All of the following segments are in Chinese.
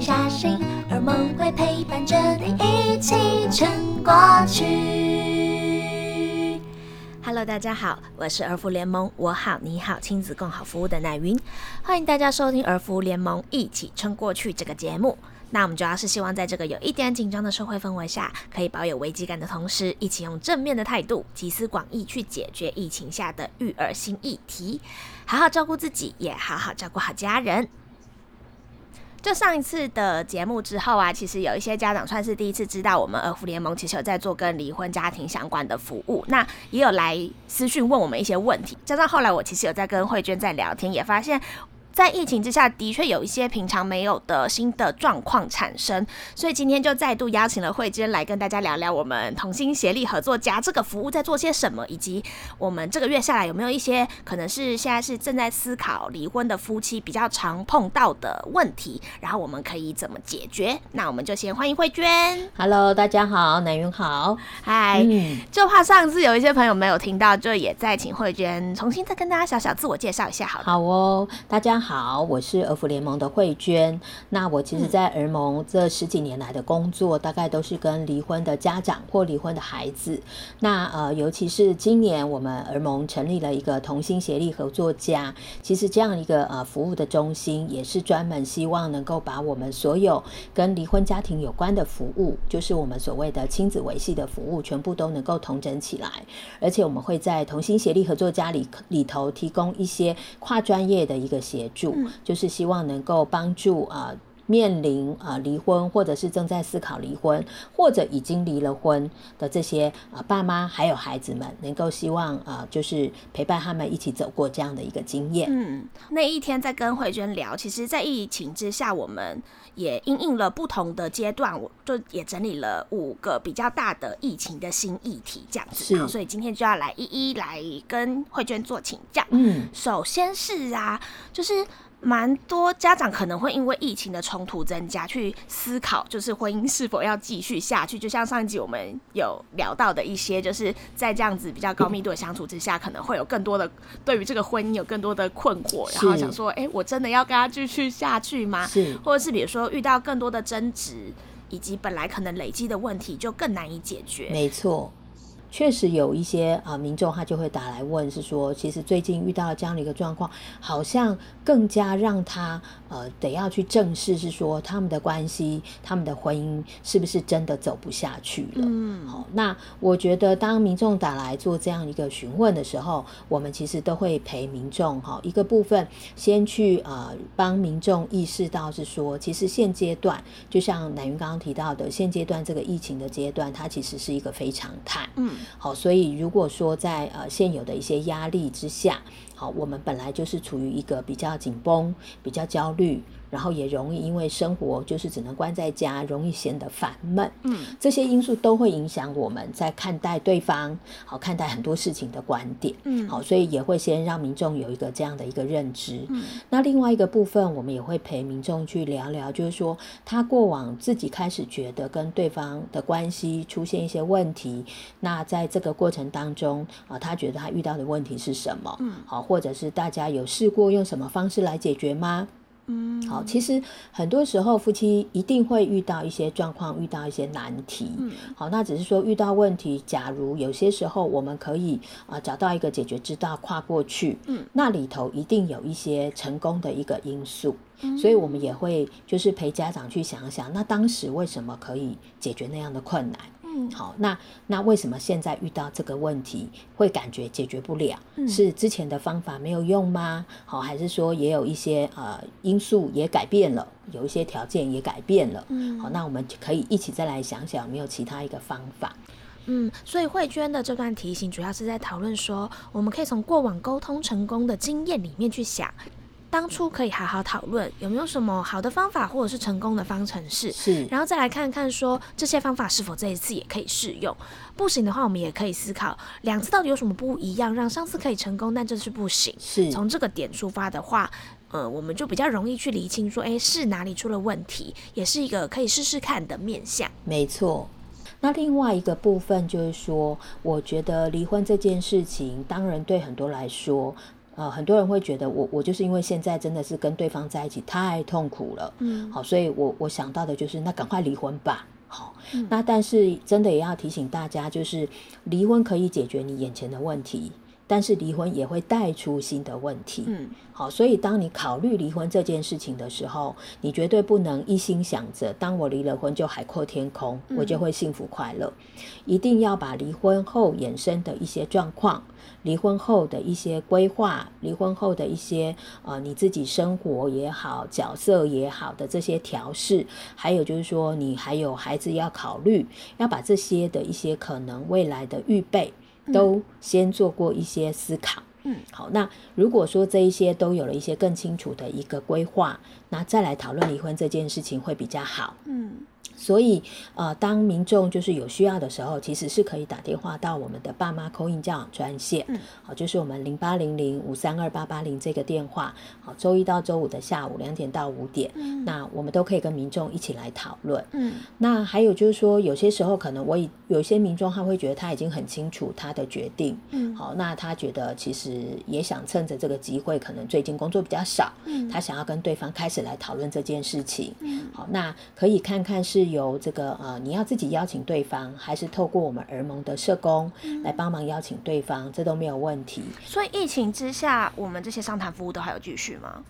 下心，而梦会陪伴着你一起撑过去。Hello，大家好，我是儿福联盟我好你好亲子共好服务的奶云，欢迎大家收听儿福联盟一起撑过去这个节目。那我们主要是希望在这个有一点紧张的社会氛围下，可以保有危机感的同时，一起用正面的态度，集思广益去解决疫情下的育儿新议题，好好照顾自己，也好好照顾好家人。就上一次的节目之后啊，其实有一些家长算是第一次知道我们儿福联盟其实有在做跟离婚家庭相关的服务，那也有来私讯问我们一些问题。加上后来我其实有在跟慧娟在聊天，也发现。在疫情之下，的确有一些平常没有的新的状况产生，所以今天就再度邀请了慧娟来跟大家聊聊我们同心协力合作家这个服务在做些什么，以及我们这个月下来有没有一些可能是现在是正在思考离婚的夫妻比较常碰到的问题，然后我们可以怎么解决？那我们就先欢迎慧娟。Hello，大家好，南云好，嗨。就怕上次有一些朋友没有听到，就也再请慧娟重新再跟大家小小自我介绍一下，好。好哦，大家。好，我是儿福联盟的慧娟。那我其实，在儿盟这十几年来的工作，大概都是跟离婚的家长或离婚的孩子。那呃，尤其是今年我们儿盟成立了一个同心协力合作家，其实这样一个呃服务的中心，也是专门希望能够把我们所有跟离婚家庭有关的服务，就是我们所谓的亲子维系的服务，全部都能够统整起来。而且我们会在同心协力合作家里里头提供一些跨专业的一个协。助就是希望能够帮助啊面临啊离婚或者是正在思考离婚或者已经离了婚的这些啊爸妈还有孩子们，能够希望啊就是陪伴他们一起走过这样的一个经验。嗯，那一天在跟慧娟聊，其实，在疫情之下，我们也应应了不同的阶段，我就也整理了五个比较大的疫情的新议题，这样子。所以今天就要来一一来跟慧娟做请教。嗯，首先是啊，就是。蛮多家长可能会因为疫情的冲突增加，去思考就是婚姻是否要继续下去。就像上一集我们有聊到的一些，就是在这样子比较高密度的相处之下，可能会有更多的对于这个婚姻有更多的困惑，然后想说，哎，我真的要跟他继续下去吗？是，或者是比如说遇到更多的争执，以及本来可能累积的问题，就更难以解决。没错。确实有一些啊民众他就会打来问，是说其实最近遇到了这样的一个状况，好像更加让他呃得要去正视，是说他们的关系、他们的婚姻是不是真的走不下去了？嗯，好，那我觉得当民众打来做这样一个询问的时候，我们其实都会陪民众哈一个部分先去呃帮民众意识到是说，其实现阶段就像南云刚刚提到的，现阶段这个疫情的阶段，它其实是一个非常态。嗯。好，所以如果说在呃现有的一些压力之下，好，我们本来就是处于一个比较紧绷、比较焦虑。然后也容易因为生活就是只能关在家，容易显得烦闷。嗯，这些因素都会影响我们在看待对方，好看待很多事情的观点。嗯，好，所以也会先让民众有一个这样的一个认知。嗯，那另外一个部分，我们也会陪民众去聊聊，就是说他过往自己开始觉得跟对方的关系出现一些问题，那在这个过程当中啊，他觉得他遇到的问题是什么？嗯，好，或者是大家有试过用什么方式来解决吗？嗯，好，其实很多时候夫妻一定会遇到一些状况，遇到一些难题。嗯，好，那只是说遇到问题，假如有些时候我们可以啊找到一个解决之道，跨过去。嗯，那里头一定有一些成功的一个因素。嗯，所以我们也会就是陪家长去想想，那当时为什么可以解决那样的困难？好，那那为什么现在遇到这个问题会感觉解决不了？是之前的方法没有用吗？好，还是说也有一些呃因素也改变了，有一些条件也改变了？嗯，好，那我们可以一起再来想想，有没有其他一个方法？嗯，所以慧娟的这段提醒主要是在讨论说，我们可以从过往沟通成功的经验里面去想。当初可以好好讨论有没有什么好的方法，或者是成功的方程式，是，然后再来看看说这些方法是否这一次也可以适用。不行的话，我们也可以思考两次到底有什么不一样，让上次可以成功，但这次不行。是，从这个点出发的话，呃，我们就比较容易去理清说，哎，是哪里出了问题，也是一个可以试试看的面向。没错。那另外一个部分就是说，我觉得离婚这件事情，当然对很多来说。呃，很多人会觉得我我就是因为现在真的是跟对方在一起太痛苦了，嗯，好，所以我我想到的就是那赶快离婚吧。好，那但是真的也要提醒大家，就是离婚可以解决你眼前的问题，但是离婚也会带出新的问题。嗯，好，所以当你考虑离婚这件事情的时候，你绝对不能一心想着，当我离了婚就海阔天空，我就会幸福快乐。一定要把离婚后衍生的一些状况。离婚后的一些规划，离婚后的一些呃你自己生活也好，角色也好的这些调试，还有就是说你还有孩子要考虑，要把这些的一些可能未来的预备都先做过一些思考。嗯，好，那如果说这一些都有了一些更清楚的一个规划，那再来讨论离婚这件事情会比较好。嗯。所以，呃，当民众就是有需要的时候，其实是可以打电话到我们的爸妈扣印教养专线，嗯，好，就是我们零八零零五三二八八零这个电话，好，周一到周五的下午两点到五点，嗯，那我们都可以跟民众一起来讨论，嗯，那还有就是说，有些时候可能我已有些民众他会觉得他已经很清楚他的决定，嗯，好，那他觉得其实也想趁着这个机会，可能最近工作比较少，嗯，他想要跟对方开始来讨论这件事情，嗯，好，那可以看看是由这个。呃，你要自己邀请对方，还是透过我们儿盟的社工来帮忙邀请对方，这都没有问题。所以疫情之下，我们这些商谈服务都还有继续吗？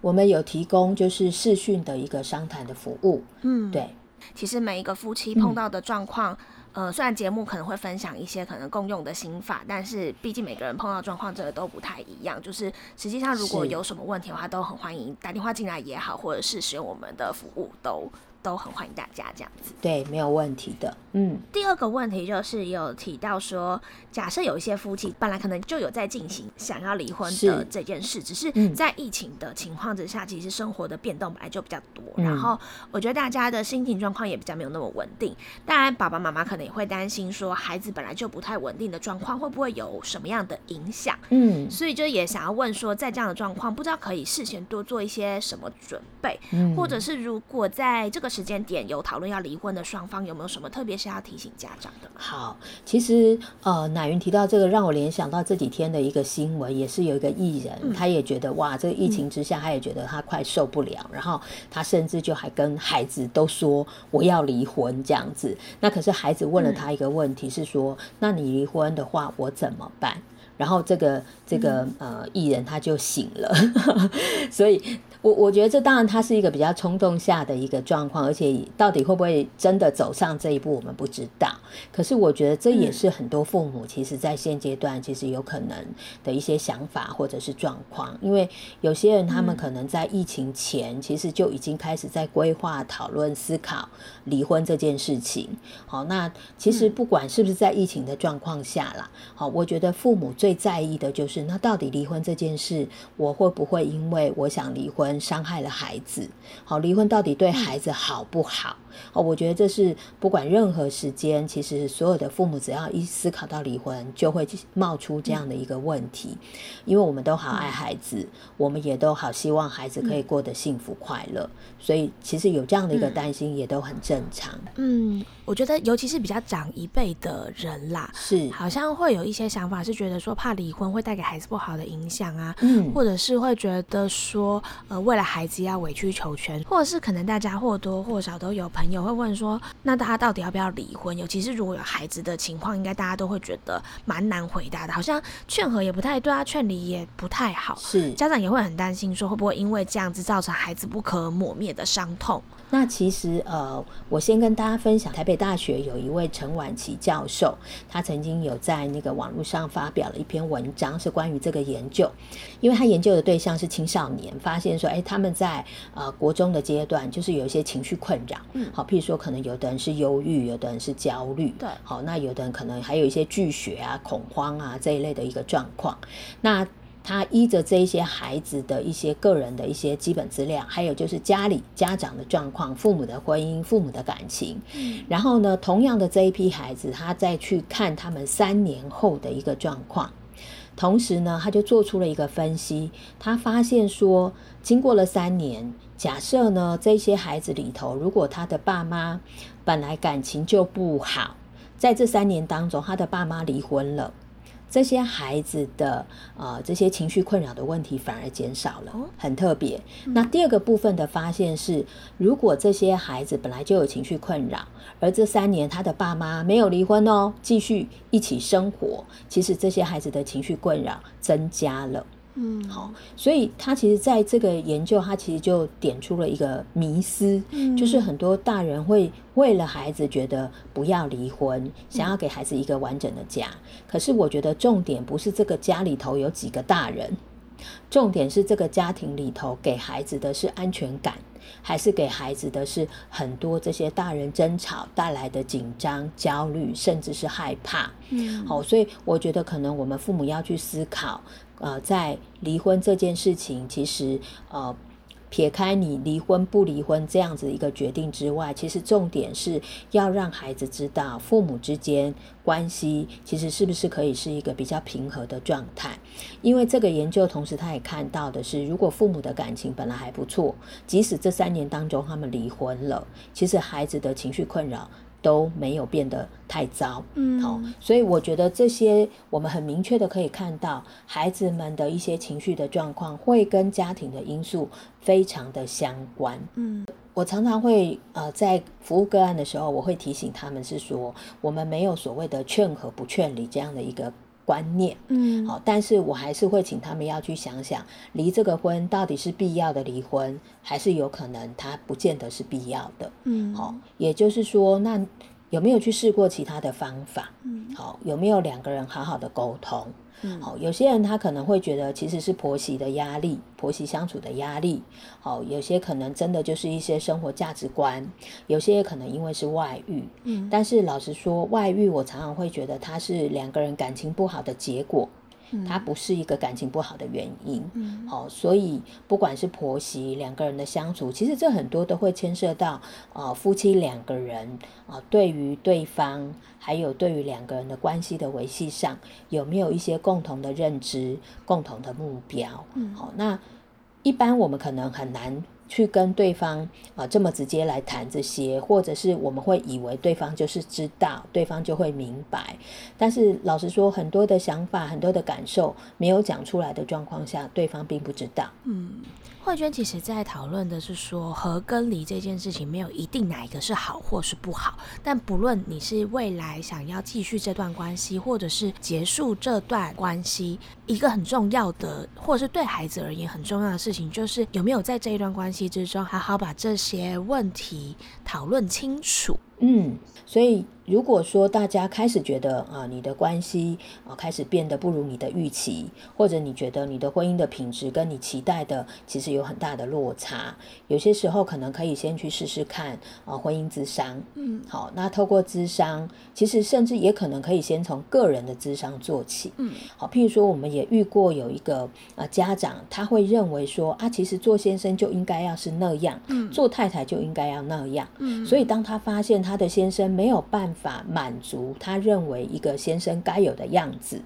我们有提供就是视讯的一个商谈的服务。嗯，对。其实每一个夫妻碰到的状况，呃，虽然节目可能会分享一些可能共用的心法，但是毕竟每个人碰到状况真的都不太一样。就是实际上如果有什么问题的话，都很欢迎打电话进来也好，或者是使用我们的服务都。都很欢迎大家这样子，对，没有问题的。嗯，第二个问题就是有提到说，假设有一些夫妻本来可能就有在进行想要离婚的这件事，只是在疫情的情况之下，其实生活的变动本来就比较多，然后我觉得大家的心情状况也比较没有那么稳定。当然，爸爸妈妈可能也会担心说，孩子本来就不太稳定的状况，会不会有什么样的影响？嗯，所以就也想要问说，在这样的状况，不知道可以事先多做一些什么准备，或者是如果在这个。时间点有讨论要离婚的双方有没有什么特别是要提醒家长的？好，其实呃，乃云提到这个，让我联想到这几天的一个新闻，也是有一个艺人，他也觉得哇，这个疫情之下，他也觉得他快受不了，然后他甚至就还跟孩子都说我要离婚这样子。那可是孩子问了他一个问题，是说，那你离婚的话，我怎么办？然后这个这个呃艺人他就醒了，所以我我觉得这当然它是一个比较冲动下的一个状况，而且到底会不会真的走上这一步，我们不知道。可是我觉得这也是很多父母其实在现阶段其实有可能的一些想法或者是状况，因为有些人他们可能在疫情前其实就已经开始在规划、讨论、思考离婚这件事情。好，那其实不管是不是在疫情的状况下啦，好，我觉得父母最最在意的就是，那到底离婚这件事，我会不会因为我想离婚伤害了孩子？好，离婚到底对孩子好不好？哦，我觉得这是不管任何时间，其实所有的父母只要一思考到离婚，就会冒出这样的一个问题。因为我们都好爱孩子，我们也都好希望孩子可以过得幸福快乐，所以其实有这样的一个担心也都很正常。嗯，我觉得尤其是比较长一辈的人啦，是好像会有一些想法，是觉得说怕离婚会带给孩子不好的影响啊，嗯，或者是会觉得说，呃，为了孩子要委曲求全，或者是可能大家或多或少都有朋友会问说，那大家到底要不要离婚？尤其是如果有孩子的情况，应该大家都会觉得蛮难回答的，好像劝和也不太对啊，劝离也不太好，是家长也会很担心说，会不会因为这样子造成孩子不可磨灭的伤痛？那其实呃，我先跟大家分享，台北大学有一位陈婉琪教授，他曾经有在那个网络上发表了一篇文章，是关于这个研究，因为他研究的对象是青少年，发现说，哎，他们在呃国中的阶段，就是有一些情绪困扰，嗯，好，譬如说可能有的人是忧郁，有的人是焦虑，对，好，那有的人可能还有一些拒学啊、恐慌啊这一类的一个状况，那。他依着这一些孩子的一些个人的一些基本资料，还有就是家里家长的状况、父母的婚姻、父母的感情，嗯，然后呢，同样的这一批孩子，他再去看他们三年后的一个状况，同时呢，他就做出了一个分析，他发现说，经过了三年，假设呢，这些孩子里头，如果他的爸妈本来感情就不好，在这三年当中，他的爸妈离婚了。这些孩子的呃这些情绪困扰的问题反而减少了，很特别。那第二个部分的发现是，如果这些孩子本来就有情绪困扰，而这三年他的爸妈没有离婚哦，继续一起生活，其实这些孩子的情绪困扰增加了。嗯，好，所以他其实在这个研究，他其实就点出了一个迷思，就是很多大人会为了孩子觉得不要离婚，想要给孩子一个完整的家。可是我觉得重点不是这个家里头有几个大人，重点是这个家庭里头给孩子的是安全感，还是给孩子的是很多这些大人争吵带来的紧张、焦虑，甚至是害怕。嗯，好，所以我觉得可能我们父母要去思考。呃，在离婚这件事情，其实呃，撇开你离婚不离婚这样子一个决定之外，其实重点是要让孩子知道父母之间关系其实是不是可以是一个比较平和的状态。因为这个研究同时他也看到的是，如果父母的感情本来还不错，即使这三年当中他们离婚了，其实孩子的情绪困扰。都没有变得太糟，嗯，好，所以我觉得这些我们很明确的可以看到，孩子们的一些情绪的状况会跟家庭的因素非常的相关，嗯，我常常会呃在服务个案的时候，我会提醒他们是说，我们没有所谓的劝和不劝离这样的一个。观念，嗯，好，但是我还是会请他们要去想想，离这个婚到底是必要的离婚，还是有可能他不见得是必要的，嗯，好，也就是说，那有没有去试过其他的方法？嗯，好，有没有两个人好好的沟通？好，有些人他可能会觉得其实是婆媳的压力，婆媳相处的压力。好，有些可能真的就是一些生活价值观，有些可能因为是外遇。嗯，但是老实说，外遇我常常会觉得它是两个人感情不好的结果。它不是一个感情不好的原因，好，所以不管是婆媳两个人的相处，其实这很多都会牵涉到啊夫妻两个人啊对于对方，还有对于两个人的关系的维系上，有没有一些共同的认知、共同的目标？嗯，好，那一般我们可能很难。去跟对方啊这么直接来谈这些，或者是我们会以为对方就是知道，对方就会明白。但是老实说，很多的想法、很多的感受没有讲出来的状况下，对方并不知道。嗯。慧娟其实在讨论的是说，和跟离这件事情没有一定哪一个是好或是不好，但不论你是未来想要继续这段关系，或者是结束这段关系，一个很重要的，或是对孩子而言很重要的事情，就是有没有在这一段关系之中好好把这些问题讨论清楚。嗯，所以如果说大家开始觉得啊，你的关系啊开始变得不如你的预期，或者你觉得你的婚姻的品质跟你期待的其实有很大的落差，有些时候可能可以先去试试看啊，婚姻咨商。嗯，好，那透过咨商，其实甚至也可能可以先从个人的咨商做起。嗯，好，譬如说我们也遇过有一个啊家长，他会认为说啊，其实做先生就应该要是那样，嗯，做太太就应该要那样。嗯，所以当他发现。他的先生没有办法满足他认为一个先生该有的样子，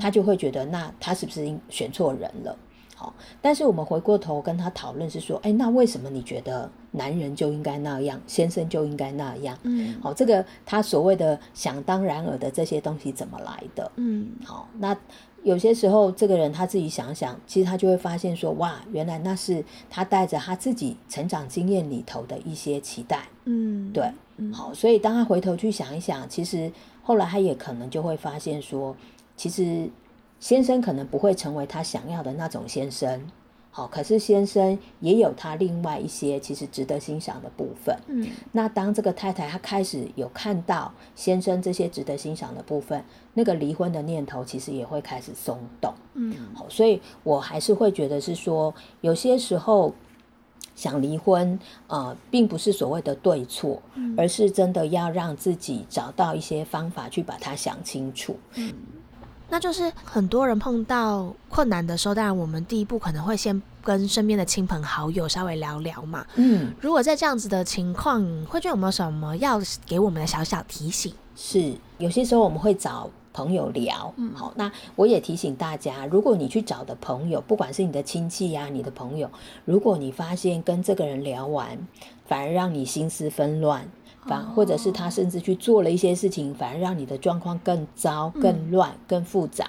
他就会觉得那他是不是选错人了？好，但是我们回过头跟他讨论是说，哎，那为什么你觉得男人就应该那样，先生就应该那样？嗯，好，这个他所谓的想当然尔的这些东西怎么来的？嗯，好，那有些时候这个人他自己想想，其实他就会发现说，哇，原来那是他带着他自己成长经验里头的一些期待。嗯，对。好，所以当他回头去想一想，其实后来他也可能就会发现说，其实先生可能不会成为他想要的那种先生。好，可是先生也有他另外一些其实值得欣赏的部分。嗯，那当这个太太她开始有看到先生这些值得欣赏的部分，那个离婚的念头其实也会开始松动。嗯，好，所以我还是会觉得是说，有些时候。想离婚，呃，并不是所谓的对错，而是真的要让自己找到一些方法去把它想清楚。嗯，那就是很多人碰到困难的时候，当然我们第一步可能会先跟身边的亲朋好友稍微聊聊嘛。嗯，如果在这样子的情况，慧娟有没有什么要给我们的小小提醒？是，有些时候我们会找。朋友聊，好，那我也提醒大家，如果你去找的朋友，不管是你的亲戚呀，你的朋友，如果你发现跟这个人聊完，反而让你心思纷乱，反或者是他甚至去做了一些事情，反而让你的状况更糟、更乱、更复杂，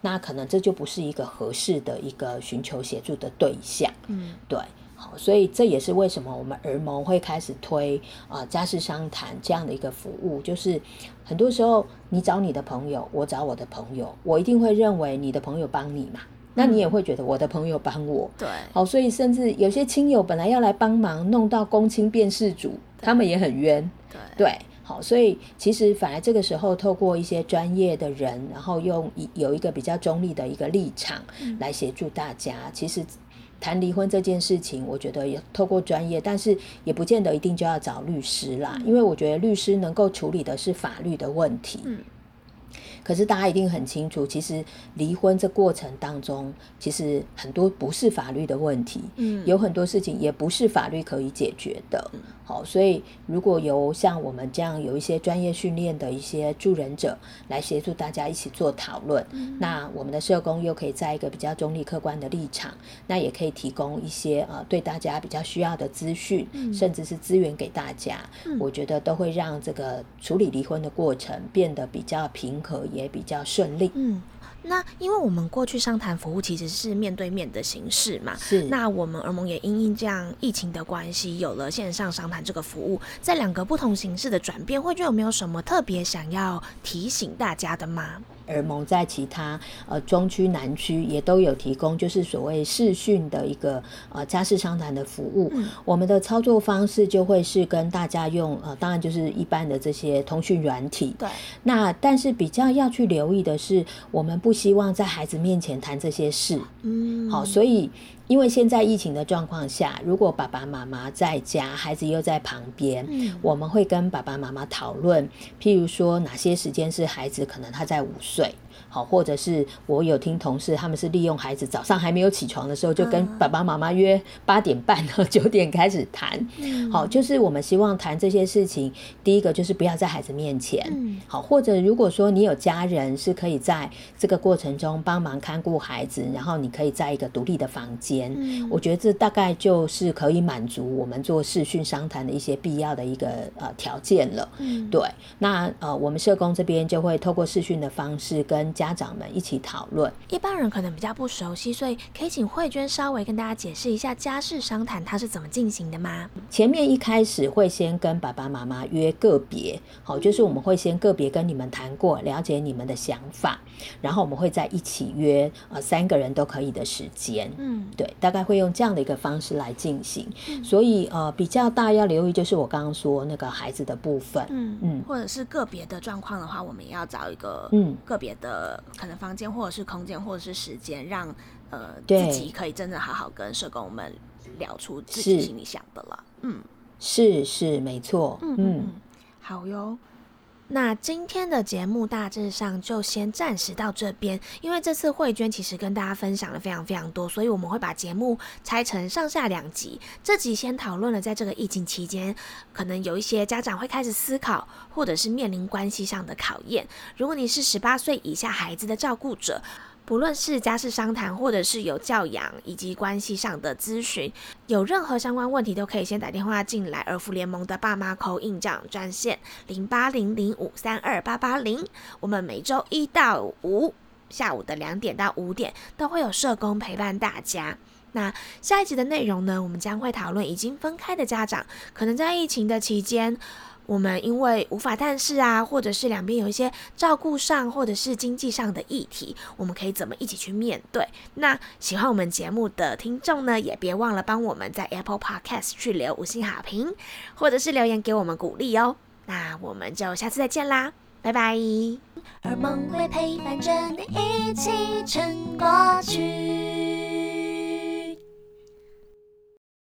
那可能这就不是一个合适的一个寻求协助的对象。嗯，对。好，所以这也是为什么我们儿盟会开始推啊家事商谈这样的一个服务，就是很多时候你找你的朋友，我找我的朋友，我一定会认为你的朋友帮你嘛，那你也会觉得我的朋友帮我。对，好，所以甚至有些亲友本来要来帮忙，弄到公亲变事主，他们也很冤。对，对，好，所以其实反而这个时候透过一些专业的人，然后用一有一个比较中立的一个立场来协助大家，其实。谈离婚这件事情，我觉得也透过专业，但是也不见得一定就要找律师啦，因为我觉得律师能够处理的是法律的问题。嗯。可是大家一定很清楚，其实离婚这过程当中，其实很多不是法律的问题，嗯，有很多事情也不是法律可以解决的。好，所以如果由像我们这样有一些专业训练的一些助人者来协助大家一起做讨论，那我们的社工又可以在一个比较中立客观的立场，那也可以提供一些呃对大家比较需要的资讯，甚至是资源给大家。我觉得都会让这个处理离婚的过程变得比较平和，也比较顺利。嗯。那因为我们过去商谈服务其实是面对面的形式嘛，是。那我们而盟也因应这样疫情的关系，有了线上商谈这个服务，在两个不同形式的转变，慧君有没有什么特别想要提醒大家的吗？而蒙在其他呃中区、南区也都有提供，就是所谓视讯的一个呃家事商谈的服务。我们的操作方式就会是跟大家用呃，当然就是一般的这些通讯软体。对。那但是比较要去留意的是，我们不希望在孩子面前谈这些事。嗯。好，所以。因为现在疫情的状况下，如果爸爸妈妈在家，孩子又在旁边，我们会跟爸爸妈妈讨论，譬如说哪些时间是孩子可能他在午睡。好，或者是我有听同事，他们是利用孩子早上还没有起床的时候，就跟爸爸妈妈约八点半到九点开始谈。好，就是我们希望谈这些事情。第一个就是不要在孩子面前。好，或者如果说你有家人是可以在这个过程中帮忙看顾孩子，然后你可以在一个独立的房间。我觉得这大概就是可以满足我们做视讯商谈的一些必要的一个呃条件了。对，那呃我们社工这边就会透过视讯的方式跟。家长们一起讨论，一般人可能比较不熟悉，所以可以请慧娟稍微跟大家解释一下家事商谈它是怎么进行的吗？前面一开始会先跟爸爸妈妈约个别，好，就是我们会先个别跟你们谈过，了解你们的想法，然后我们会在一起约呃三个人都可以的时间，嗯，对，大概会用这样的一个方式来进行。所以呃比较大要留意就是我刚刚说那个孩子的部分，嗯嗯，或者是个别的状况的话，我们也要找一个嗯。个别的。可能房间或者是空间或者是时间，让呃自己可以真的好好跟社工们聊出自己心里想的了。嗯，是是没错。嗯嗯，好哟。那今天的节目大致上就先暂时到这边，因为这次慧娟其实跟大家分享了非常非常多，所以我们会把节目拆成上下两集。这集先讨论了在这个疫情期间，可能有一些家长会开始思考，或者是面临关系上的考验。如果你是十八岁以下孩子的照顾者。不论是家事商谈，或者是有教养以及关系上的咨询，有任何相关问题都可以先打电话进来。儿福联盟的爸妈口印账专线零八零零五三二八八零，我们每周一到五下午的两点到五点都会有社工陪伴大家。那下一集的内容呢，我们将会讨论已经分开的家长，可能在疫情的期间。我们因为无法探视啊，或者是两边有一些照顾上或者是经济上的议题，我们可以怎么一起去面对？那喜欢我们节目的听众呢，也别忘了帮我们在 Apple Podcast 去留五星好评，或者是留言给我们鼓励哦。那我们就下次再见啦，拜拜。而梦会陪伴着你一起撑过去。